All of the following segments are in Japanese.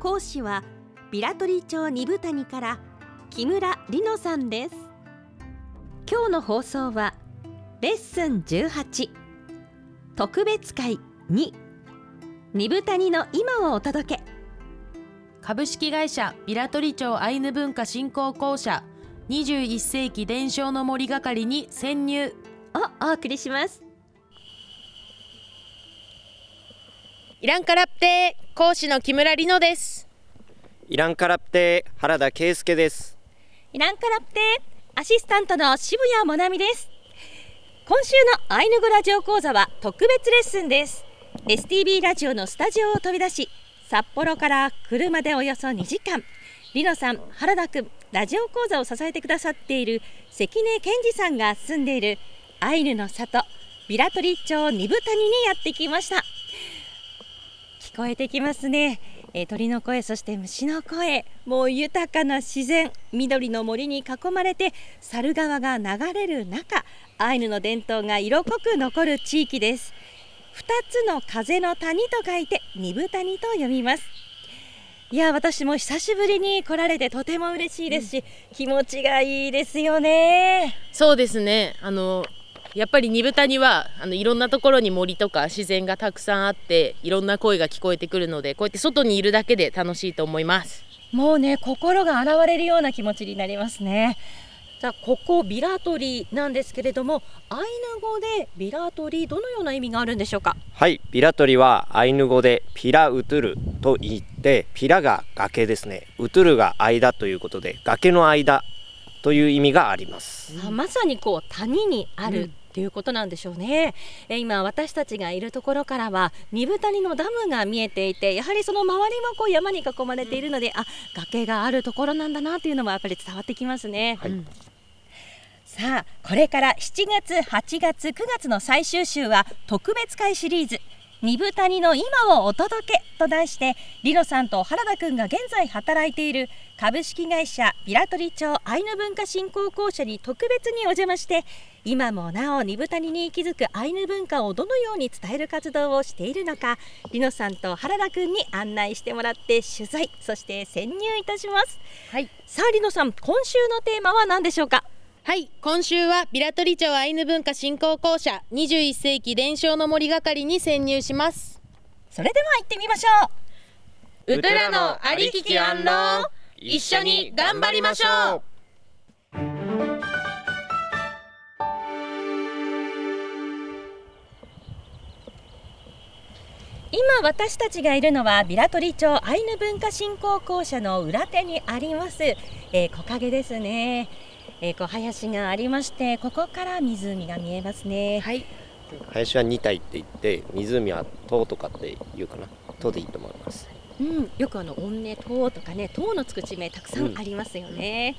講師はビラトリ町二部谷から木村里乃さんです。今日の放送はレッスン18特別会2二部谷の今をお届け。株式会社ビラトリ町アイヌ文化振興公社21世紀伝承の森係に潜入。をお送りしますイランカラプテー講師の木村里乃です。イランカラプテー原田圭介です。イランカラプテアシスタントの渋谷もなみです。今週のアイヌ語ラジオ講座は特別レッスンです。STB ラジオのスタジオを飛び出し札幌から車でおよそ2時間。リノさん原田くんラジオ講座を支えてくださっている関根健二さんが住んでいるアイヌの里ビラトリ町二部谷にやってきました聞こえてきますね、えー、鳥の声そして虫の声。もう豊かな自然。緑の森に囲まれて猿川が流れる中アイヌの伝統が色濃く残る地域です。2つの風の谷と書いて二部谷と読みます。いや私も久しぶりに来られてとても嬉しいですし、うん、気持ちがいいですよね。そうですね。あのやっぱり二部谷はあのいろんなところに森とか自然がたくさんあっていろんな声が聞こえてくるのでこうやって外にいるだけで楽しいと思います。もうね心が洗われるような気持ちになりますね。さあここビラトリなんですけれどもアイヌ語でビラトリどのような意味があるんでしょうか？はいビラトリはアイヌ語でピラウトゥルと言ってピラが崖ですね。ウトゥルが間ということで崖の間という意味があります。まさにこう谷にある、っていうことなんでしょうね。え今私たちがいるところからは二部谷のダムが見えていてやはりその周りもこう山に囲まれているので、うん、あ崖があるところなんだなというのもやっぱり伝わってきますね。はい、さあこれから7月8月9月の最終週は特別会シリーズ二部谷の今をお届けと題してリノさんと原田くんが現在働いている株式会社ビラトリ町アイヌ文化振興公社に特別にお邪魔して今もなお二部谷に息づくアイヌ文化をどのように伝える活動をしているのかリノさんと原田くんに案内してもらって取材。そして潜入いたします、はい、さあリノさん今週のテーマは何でしょうか？はい今週はビラトリ町アイヌ文化振興公社21世紀伝承の森係に潜入します。それでは行ってみましょう。ウトラのありききアンロー一緒に頑張りましょう。今私たちがいるのはビラトリ町アイヌ文化振興公社の裏手にあります、えー、木陰ですねえー、こう林がありましてここから湖が見えますね。はい。林は2体って言って湖は塔とかっていうかな。塔でいいと思います。うん、よくあの音根塔とかね塔のつく地名たくさんありますよね、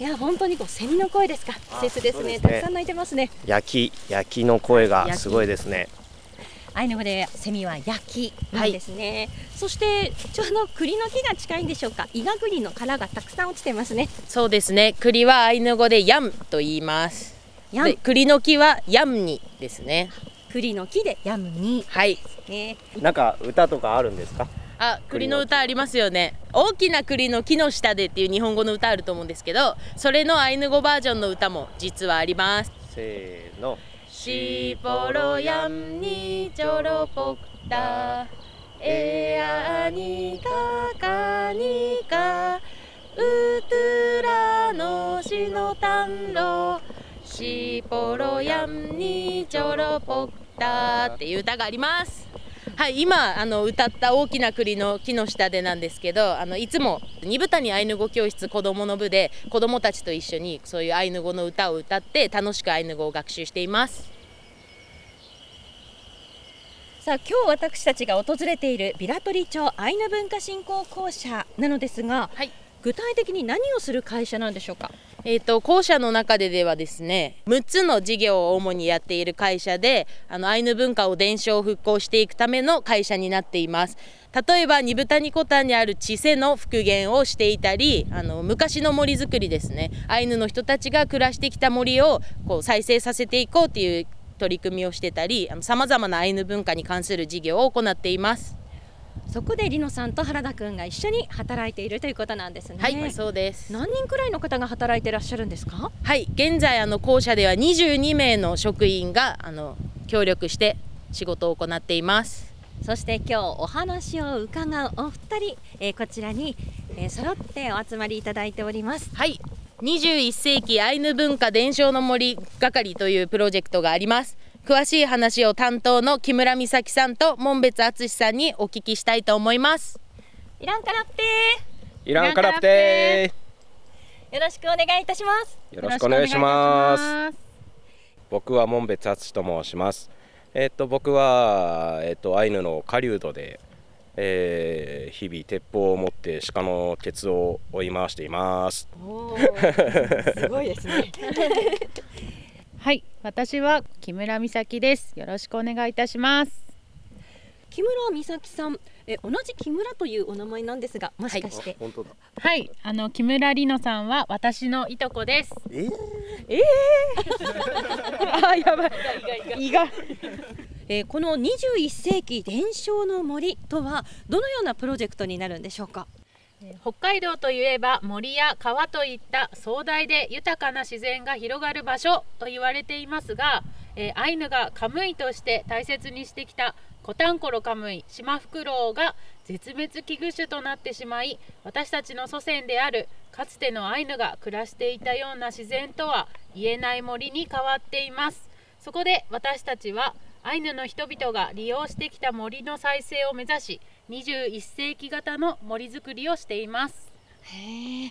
うん、いや本当にこうセミの声ですか。季節ですね、ね、たくさん鳴いてますね。焼き焼きの声がすごいですねアイヌ語でセミは焼きなんですね、はい、そしてちょうど栗の木が近いんでしょうか。イガグリの殻がたくさん落ちてますね。そうですね。栗はアイヌ語でヤンと言います。で栗の木はヤムニですね。栗の木でヤムニ。はい。ね。なんか歌とかあるんですか？あ栗の歌ありますよね。大きな栗の木の下でっていう日本語の歌あると思うんですけどそれのアイヌ語バージョンの歌も実はあります。せーのシポロヤンニチョロポクタエアニカカニカウトゥラのシノタンロシポロヤンニチョロポクタっていう歌があります。はい今あの歌った大きな栗の木の下でなんですけどあのいつも二部谷アイヌ語教室子どもの部で子どもたちと一緒にそういうアイヌ語の歌を歌って楽しくアイヌ語を学習しています。さあ今日私たちが訪れているビラトリ町アイヌ文化振興公社なのですが、はい。具体的に何をする会社なんでしょうか？えー、と校舎の中でではですね6つの事業を主にやっている会社であのアイヌ文化を伝承復興していくための会社になっています。例えば二豚ニコタンにある地勢の復元をしていたりあの昔の森づくりですね。アイヌの人たちが暮らしてきた森をこう再生させていこうっていう取り組みをしてたりさまざまなアイヌ文化に関する事業を行っています。そこでリノさんと原田くんが一緒に働いているということなんですね。はい、そうです。何人くらいの方が働いていらっしゃるんですか？はい現在あの校舎では22名の職員があの協力して仕事を行っています。そして今日お話を伺うお二人、えーこちらに、えー揃ってお集まりいただいております。はい21世紀アイヌ文化伝承の森係というプロジェクトがあります詳しい話を担当の木村美咲さんと門別敦さんにお聞きしたいと思います。イランカラッペイランカラプテー。よろしくお願いいたします。よろしくお願いします。僕は門別敦と申します。えっ、と僕はえっ、とアイヌの狩人で、えー日々鉄砲を持って鹿のケツを追い回しています。すごいですね はい、私は木村美咲です。よろしくお願いいたします。木村美咲さんえ同じ木村というお名前なんですがもしかして、本当だはい、あの木村里乃さんは私のいとこです。え あ、やばい。胃が。えーこの21世紀伝承の森とはどのようなプロジェクトになるんでしょうか？北海道といえば森や川といった壮大で豊かな自然が広がる場所と言われていますが、えーアイヌがカムイとして大切にしてきたコタンコロカムイシマフクロウが絶滅危惧種となってしまい私たちの祖先であるかつてのアイヌが暮らしていたような自然とは言えない森に変わっています。そこで私たちはアイヌの人々が利用してきた森の再生を目指し21世紀型の森づくりをしています。へえ。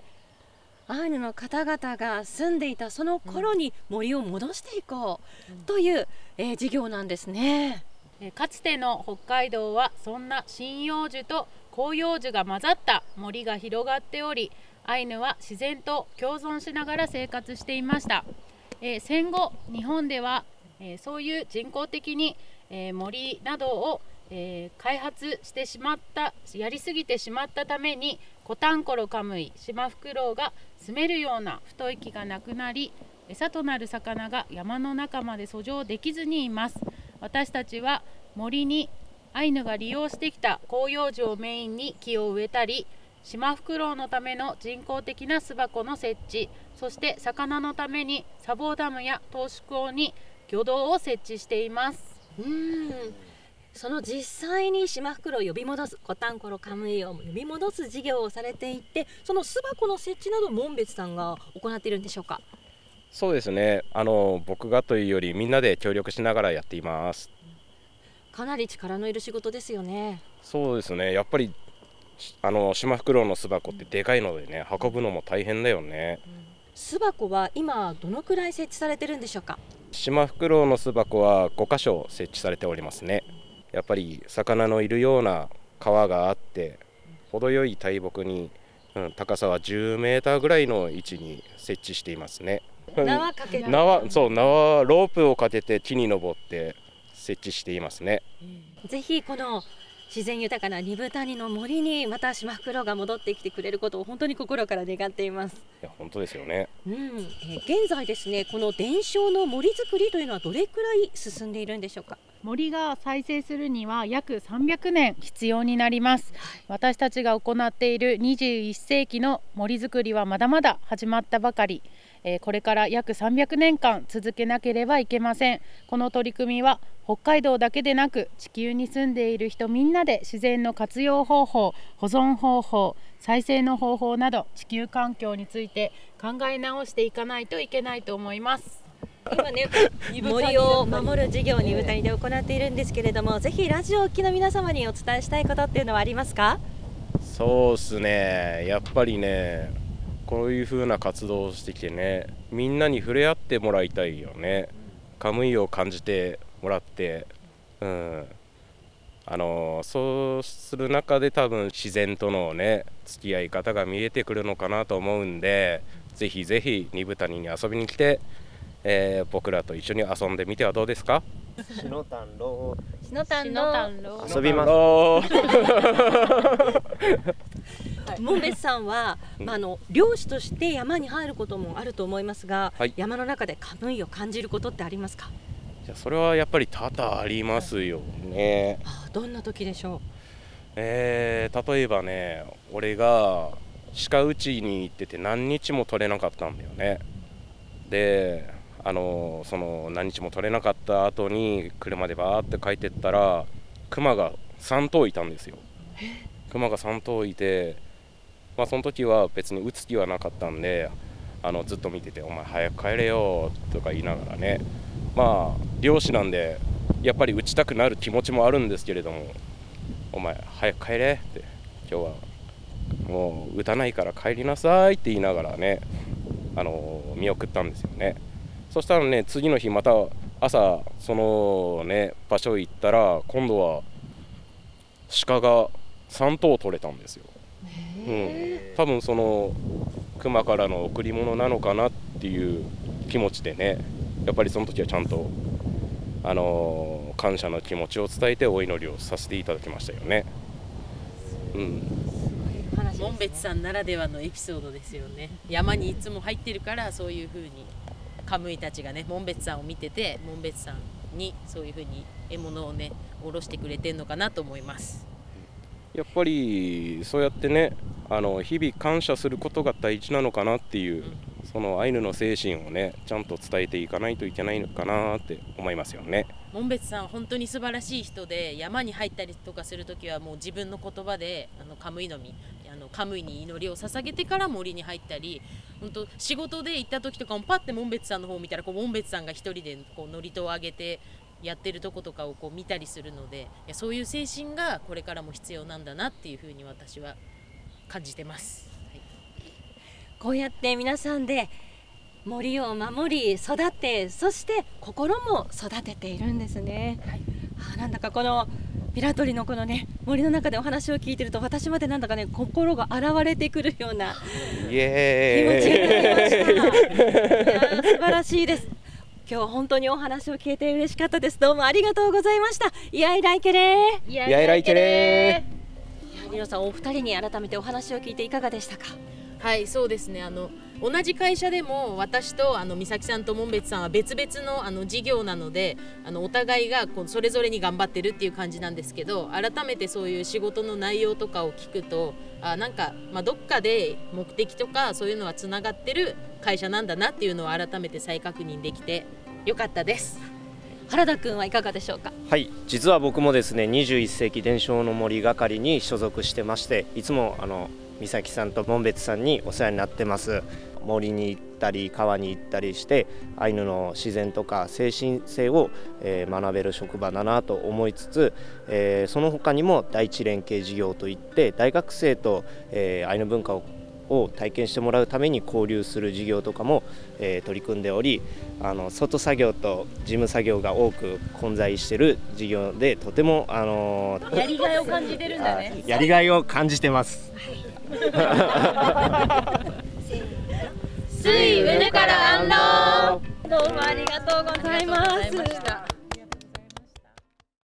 アイヌの方々が住んでいたその頃に森を戻していこうという、えー事業なんですね。えーかつての北海道はそんな針葉樹と広葉樹が混ざった森が広がっておりアイヌは自然と共存しながら生活していました、えー戦後日本では、えーそういう人工的に、えー森などを、えー開発してしまったやりすぎてしまったためにコタンコロカムイシマフクロウが住めるような太い木がなくなり餌となる魚が山の中まで遡上できずにいます。私たちは森にアイヌが利用してきた広葉樹をメインに木を植えたりシマフクロウのための人工的な巣箱の設置そして魚のために砂防ダムや投資口に魚道を設置しています。うん。その実際にシマフクロウを呼び戻すコタンコロカムイを呼び戻す事業をされていてその巣箱の設置など門別さんが行っているんでしょうか？そうですね。あの僕がというよりみんなで協力しながらやっています。かなり力のいる仕事ですよね。そうですね。やっぱりしあのシマフクロウの巣箱ってでかいのでね運ぶのも大変だよね。巣箱は今どのくらい設置されてるんでしょうか？シマフクロウの巣箱は5箇所設置されておりますねやっぱり魚のいるような川があって程よい大木に、うん、高さは10メーターぐらいの位置に設置していますね。縄かけて縄そう縄ロープをかけて木に登って設置していますね。ぜひこの自然豊かな二部谷の森にまたシマフクロウが戻ってきてくれることを本当に心から願っています。いや本当ですよね。うん、えー現在ですねこの伝承の森づくりというのはどれくらい進んでいるんでしょうか？森が再生するには約300年必要になります。私たちが行っている21世紀の森づくりはまだまだ始まったばかりえーこれから約300年間続けなければいけません。この取り組みは北海道だけでなく地球に住んでいる人みんなで自然の活用方法保存方法再生の方法など地球環境について考え直していかないといけないと思います。今ね 森を守る事業に舞台で行っているんですけれども、ぜひラジオをお聞きの皆様にお伝えしたいことっていうのはありますか？そうっすね。やっぱりねこういう風な活動をしてきてねみんなに触れ合ってもらいたいよね。カムイを感じてもらって、うん、あのそうする中で多分自然とのね付き合い方が見えてくるのかなと思うんでぜひぜひ二部谷に遊びに来て、えー僕らと一緒に遊んでみてはどうですか？しのたんろしのたんろ遊びます。お 門別さんは、まあ、あの漁師として山に入ることもあると思いますが、はい。山の中でカムイを感じることってありますか？じゃあそれはやっぱり多々ありますよね。あどんな時でしょえー例えばね俺が鹿打ちに行ってて何日も取れなかったんだよね。であのその何日も取れなかった後に車でバーって帰ってったらクマが3頭いたんですよ。クマが3頭いてまあその時は別に打つ気はなかったんであのずっと見てて「お前早く帰れよ」とか言いながらね。まあ漁師なんでやっぱり打ちたくなる気持ちもあるんですけれどもお前早く帰れって今日はもう打たないから帰りなさいって言いながらねあの見送ったんですよね。そしたらね次の日また朝そのね場所行ったら今度は鹿が3頭取れたんですよ、うん、多分その熊からの贈り物なのかなっていう気持ちでねやっぱりその時はちゃんとあの感謝の気持ちを伝えてお祈りをさせていただきましたよね。うん、門別さんならではのエピソードですよね。山にいつも入ってるからそういう風にカムイたちがね門別さんを見てて門別さんにそういう風に獲物をね下ろしてくれてんのかなと思いますやっぱりそうやってねあの日々感謝することが大事なのかなっていう、そのアイヌの精神をねちゃんと伝えていかないといけないのかなって思いますよね。門別さん本当に素晴らしい人で山に入ったりとかする時はもう自分の言葉であのカムイの実あのカムイに祈りを捧げてから森に入ったり本当仕事で行った時とかもパッて門別さんの方を見たらこう門別さんが一人でこう祝詞を上げてやってるとことかをこう見たりするのでいやそういう精神がこれからも必要なんだなっていうふうに私は感じてます。はいこうやって皆さんで森を守り育てそして心も育てているんですね、あーなんだかこのピラトリのこのね森の中でお話を聞いてると私までなんだかね心が洗われてくるような イ気持ちにエなりました。いやー素晴らしいです。今日は本当にお話を聞いて嬉しかったです。どうもありがとうございました。いやいらいけれー。いややいらいけれいや皆さんお二人に改めてお話を聞いていかがでしたか？はいそうですねあの同じ会社でも私とあの美咲さんと門別さんは別々のあの事業なのであのお互いがこうそれぞれに頑張ってるっていう感じなんですけど改めてそういう仕事の内容とかを聞くとあなんか、まあ、どっかで目的とかそういうのはつながってる会社なんだなっていうのを改めて再確認できてよかったです。原田くんはいかがでしょうか？はい実は僕もですね21世紀伝承の森係に所属してましていつもあの美咲さんと門別さんにお世話になってます。森に行ったり川に行ったりしてアイヌの自然とか精神性を、えー学べる職場だなと思いつつ、えーその他にも第一連携事業といって大学生と、えーアイヌ文化をを体験してもらうために交流する事業とかも、えー取り組んでおりあの外作業と事務作業が多く混在している事業でとても、あのーやりがいを感じてるんだね。あやりがいを感じてます。水うぬから安老どうもありがとうございます。